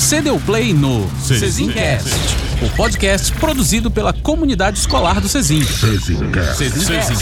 Você deu play no Cezincast, o podcast produzido pela comunidade escolar do Cezin. Cezincast.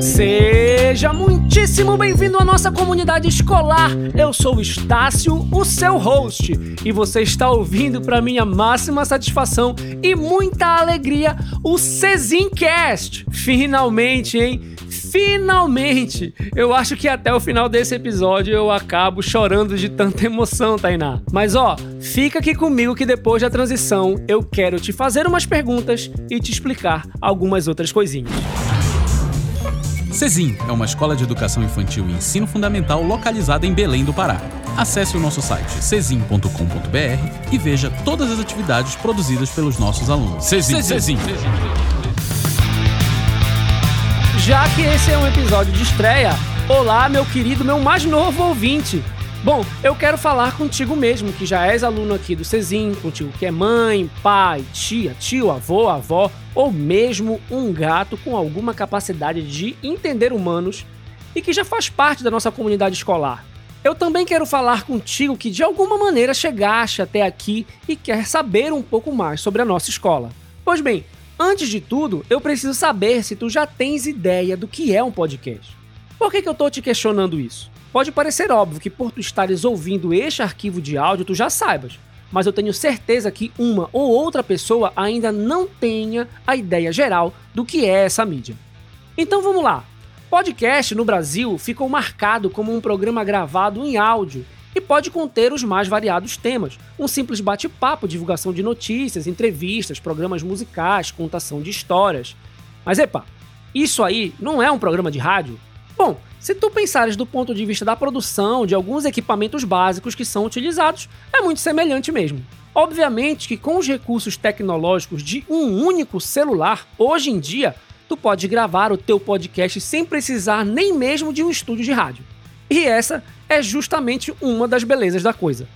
Seja muitíssimo bem-vindo à nossa comunidade escolar. Eu sou o Estácio, o seu host, e você está ouvindo para minha máxima satisfação e muita alegria o Cezincast. Finalmente, hein? Finalmente! Eu acho que até o final desse episódio eu acabo chorando de tanta emoção, Tainá. Mas ó, fica aqui comigo que depois da transição eu quero te fazer umas perguntas e te explicar algumas outras coisinhas. Cezin é uma escola de educação infantil e ensino fundamental localizada em Belém do Pará. Acesse o nosso site cezin.com.br e veja todas as atividades produzidas pelos nossos alunos. Cezin. Cezin. Já que esse é um episódio de estreia, olá, meu querido, meu mais novo ouvinte. Bom, eu quero falar contigo mesmo, que já és aluno aqui do Cezin, contigo que é mãe, pai, tia, tio, avô, avó, ou mesmo um gato com alguma capacidade de entender humanos e que já faz parte da nossa comunidade escolar. Eu também quero falar contigo que de alguma maneira chegaste até aqui e quer saber um pouco mais sobre a nossa escola. Pois bem, antes de tudo, eu preciso saber se tu já tens ideia do que é um podcast. Por que, que eu tô te questionando isso? Pode parecer óbvio que por tu estares ouvindo este arquivo de áudio tu já saibas, mas eu tenho certeza que uma ou outra pessoa ainda não tenha a ideia geral do que é essa mídia. Então vamos lá. Podcast no Brasil ficou marcado como um programa gravado em áudio e pode conter os mais variados temas, um simples bate-papo, divulgação de notícias, entrevistas, programas musicais, contação de histórias. Mas epa, isso aí não é um programa de rádio? Bom, se tu pensares do ponto de vista da produção de alguns equipamentos básicos que são utilizados, é muito semelhante mesmo. Obviamente que com os recursos tecnológicos de um único celular, hoje em dia, tu pode gravar o teu podcast sem precisar nem mesmo de um estúdio de rádio. E essa é justamente uma das belezas da coisa.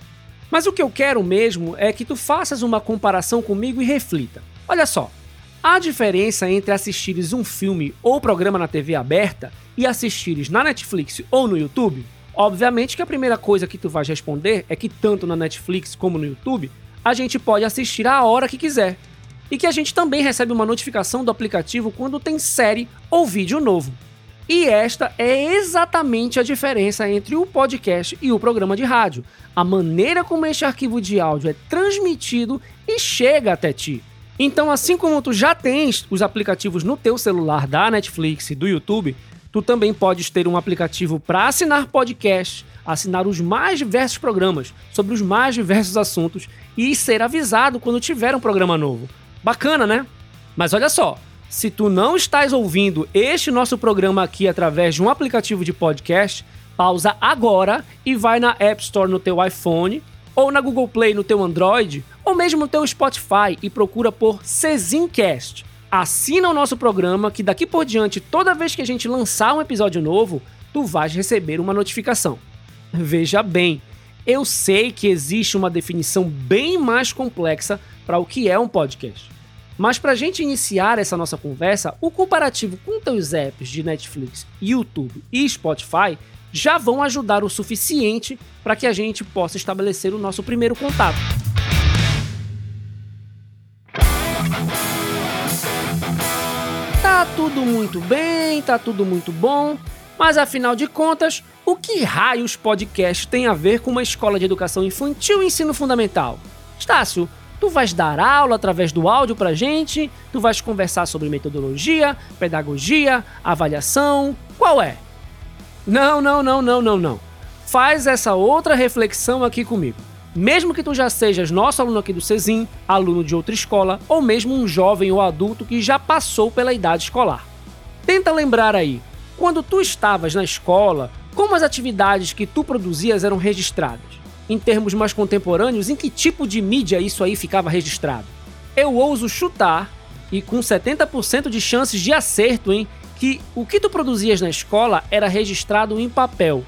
Mas o que eu quero mesmo é que tu faças uma comparação comigo e reflita. Olha só, Há diferença entre assistires um filme ou programa na TV aberta e assistires na Netflix ou no YouTube? Obviamente que a primeira coisa que tu vais responder é que tanto na Netflix como no YouTube a gente pode assistir a hora que quiser. E que a gente também recebe uma notificação do aplicativo quando tem série ou vídeo novo. E esta é exatamente a diferença entre o podcast e o programa de rádio. A maneira como este arquivo de áudio é transmitido e chega até ti. Então, assim como tu já tens os aplicativos no teu celular da Netflix e do YouTube, tu também podes ter um aplicativo para assinar podcast, assinar os mais diversos programas sobre os mais diversos assuntos e ser avisado quando tiver um programa novo. Bacana, né? Mas olha só, se tu não estás ouvindo este nosso programa aqui através de um aplicativo de podcast, pausa agora e vai na App Store no teu iPhone ou na Google Play no teu Android, ou mesmo no teu Spotify e procura por Cezincast. Assina o nosso programa que daqui por diante, toda vez que a gente lançar um episódio novo, tu vais receber uma notificação. Veja bem, eu sei que existe uma definição bem mais complexa para o que é um podcast. Mas para a gente iniciar essa nossa conversa, o comparativo com teus apps de Netflix, YouTube e Spotify já vão ajudar o suficiente para que a gente possa estabelecer o nosso primeiro contato. Tá tudo muito bem, tá tudo muito bom, mas afinal de contas, o que raios podcast tem a ver com uma escola de educação infantil e ensino fundamental? Estácio, tu vais dar aula através do áudio pra gente, tu vais conversar sobre metodologia, pedagogia, avaliação, qual é? Não, não, não, não, não, não. Faz essa outra reflexão aqui comigo. Mesmo que tu já sejas nosso aluno aqui do Cezim, aluno de outra escola, ou mesmo um jovem ou adulto que já passou pela idade escolar. Tenta lembrar aí, quando tu estavas na escola, como as atividades que tu produzias eram registradas? Em termos mais contemporâneos, em que tipo de mídia isso aí ficava registrado? Eu ouso chutar, e com 70% de chances de acerto, hein, que o que tu produzias na escola era registrado em papel.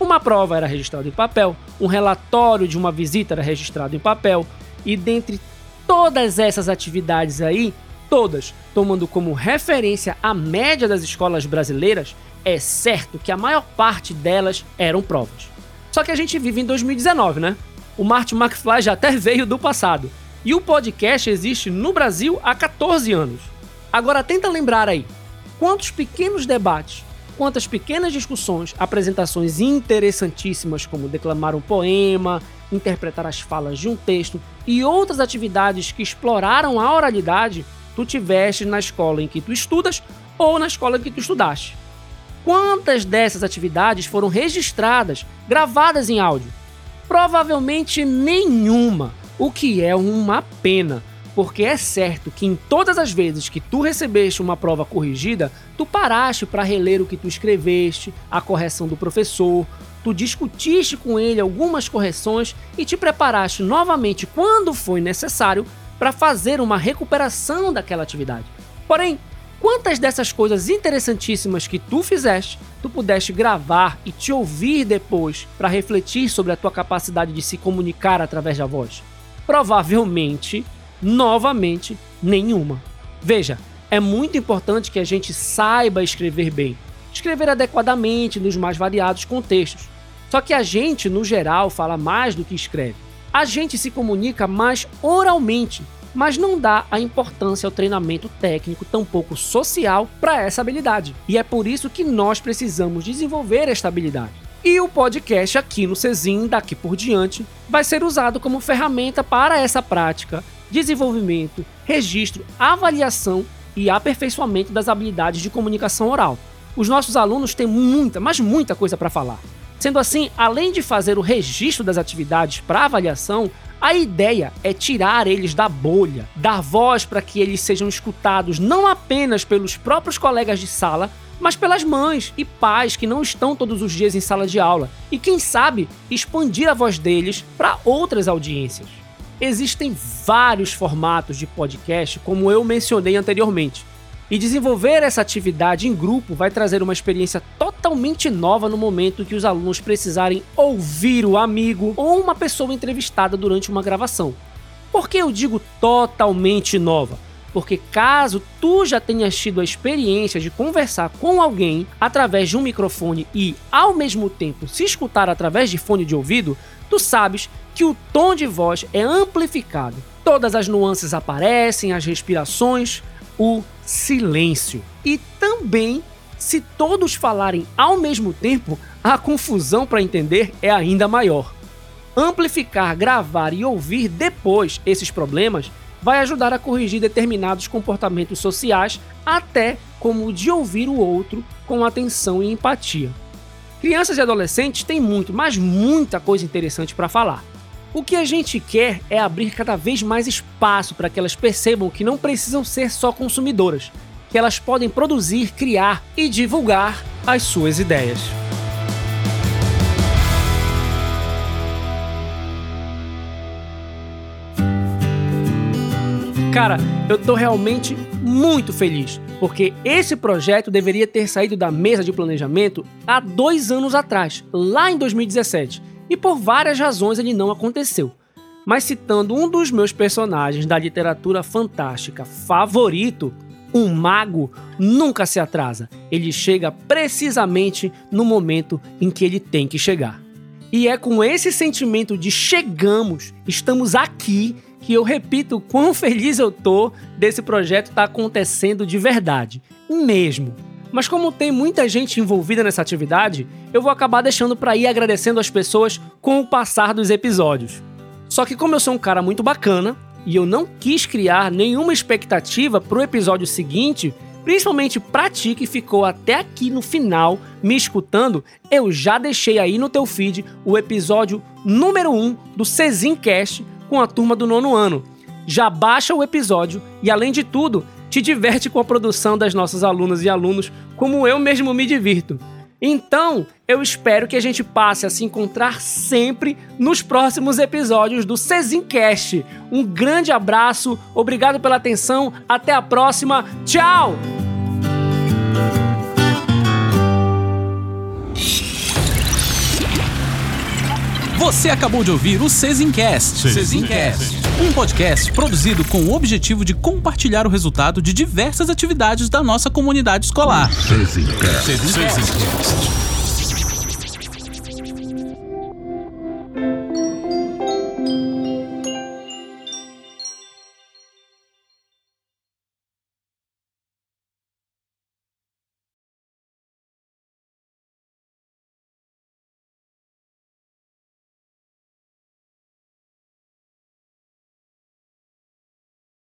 Uma prova era registrada em papel, um relatório de uma visita era registrado em papel, e dentre todas essas atividades aí, todas tomando como referência a média das escolas brasileiras, é certo que a maior parte delas eram provas. Só que a gente vive em 2019, né? O Martin McFly já até veio do passado. E o podcast existe no Brasil há 14 anos. Agora tenta lembrar aí, quantos pequenos debates, quantas pequenas discussões, apresentações interessantíssimas como declamar um poema, interpretar as falas de um texto e outras atividades que exploraram a oralidade tu tiveste na escola em que tu estudas ou na escola em que tu estudaste. Quantas dessas atividades foram registradas, gravadas em áudio? Provavelmente nenhuma, o que é uma pena, porque é certo que em todas as vezes que tu recebeste uma prova corrigida, tu paraste para reler o que tu escreveste, a correção do professor, tu discutiste com ele algumas correções e te preparaste novamente quando foi necessário para fazer uma recuperação daquela atividade. Porém, quantas dessas coisas interessantíssimas que tu fizeste, tu pudeste gravar e te ouvir depois para refletir sobre a tua capacidade de se comunicar através da voz? Provavelmente, novamente, nenhuma. Veja, é muito importante que a gente saiba escrever bem, escrever adequadamente nos mais variados contextos. Só que a gente, no geral, fala mais do que escreve. A gente se comunica mais oralmente, mas não dá a importância ao treinamento técnico, tampouco social, para essa habilidade. E é por isso que nós precisamos desenvolver esta habilidade. E o podcast aqui no Cezin, daqui por diante, vai ser usado como ferramenta para essa prática, desenvolvimento, registro, avaliação e aperfeiçoamento das habilidades de comunicação oral. Os nossos alunos têm muita, mas muita coisa para falar. Sendo assim, além de fazer o registro das atividades para avaliação, a ideia é tirar eles da bolha, dar voz para que eles sejam escutados não apenas pelos próprios colegas de sala, mas pelas mães e pais que não estão todos os dias em sala de aula e, quem sabe, expandir a voz deles para outras audiências. Existem vários formatos de podcast, como eu mencionei anteriormente, e desenvolver essa atividade em grupo vai trazer uma experiência totalmente nova no momento que os alunos precisarem ouvir o amigo ou uma pessoa entrevistada durante uma gravação. Por que eu digo totalmente nova? Porque caso tu já tenhas tido a experiência de conversar com alguém através de um microfone e ao mesmo tempo se escutar através de fone de ouvido, tu sabes que o tom de voz é amplificado. Todas as nuances aparecem, as respirações, o silêncio. E também, se todos falarem ao mesmo tempo, a confusão para entender é ainda maior. Amplificar, gravar e ouvir depois esses problemas vai ajudar a corrigir determinados comportamentos sociais, até como o de ouvir o outro com atenção e empatia. Crianças e adolescentes têm muito, mas muita coisa interessante para falar. O que a gente quer é abrir cada vez mais espaço para que elas percebam que não precisam ser só consumidoras, que elas podem produzir, criar e divulgar as suas ideias. Cara, eu tô realmente muito feliz, porque esse projeto deveria ter saído da mesa de planejamento há dois anos atrás, lá em 2017 e por várias razões ele não aconteceu. Mas citando um dos meus personagens da literatura fantástica favorito, um mago nunca se atrasa. Ele chega precisamente no momento em que ele tem que chegar. E é com esse sentimento de chegamos, estamos aqui, que eu repito quão feliz eu tô desse projeto estar tá acontecendo de verdade. Mesmo. Mas como tem muita gente envolvida nessa atividade, eu vou acabar deixando para ir agradecendo as pessoas com o passar dos episódios. Só que como eu sou um cara muito bacana e eu não quis criar nenhuma expectativa pro episódio seguinte, principalmente pra ti que ficou até aqui no final me escutando, eu já deixei aí no teu feed o episódio número 1 do Cezincast com a turma do nono ano. Já baixa o episódio e além de tudo, te diverte com a produção das nossas alunas e alunos, como eu mesmo me divirto. Então, eu espero que a gente passe a se encontrar sempre nos próximos episódios do Cezincast. Um grande abraço, obrigado pela atenção, até a próxima, tchau! Você acabou de ouvir o Cezincast. Cezincast Um podcast produzido com o objetivo de compartilhar o resultado de diversas atividades da nossa comunidade escolar. Cezincast. Cezincast.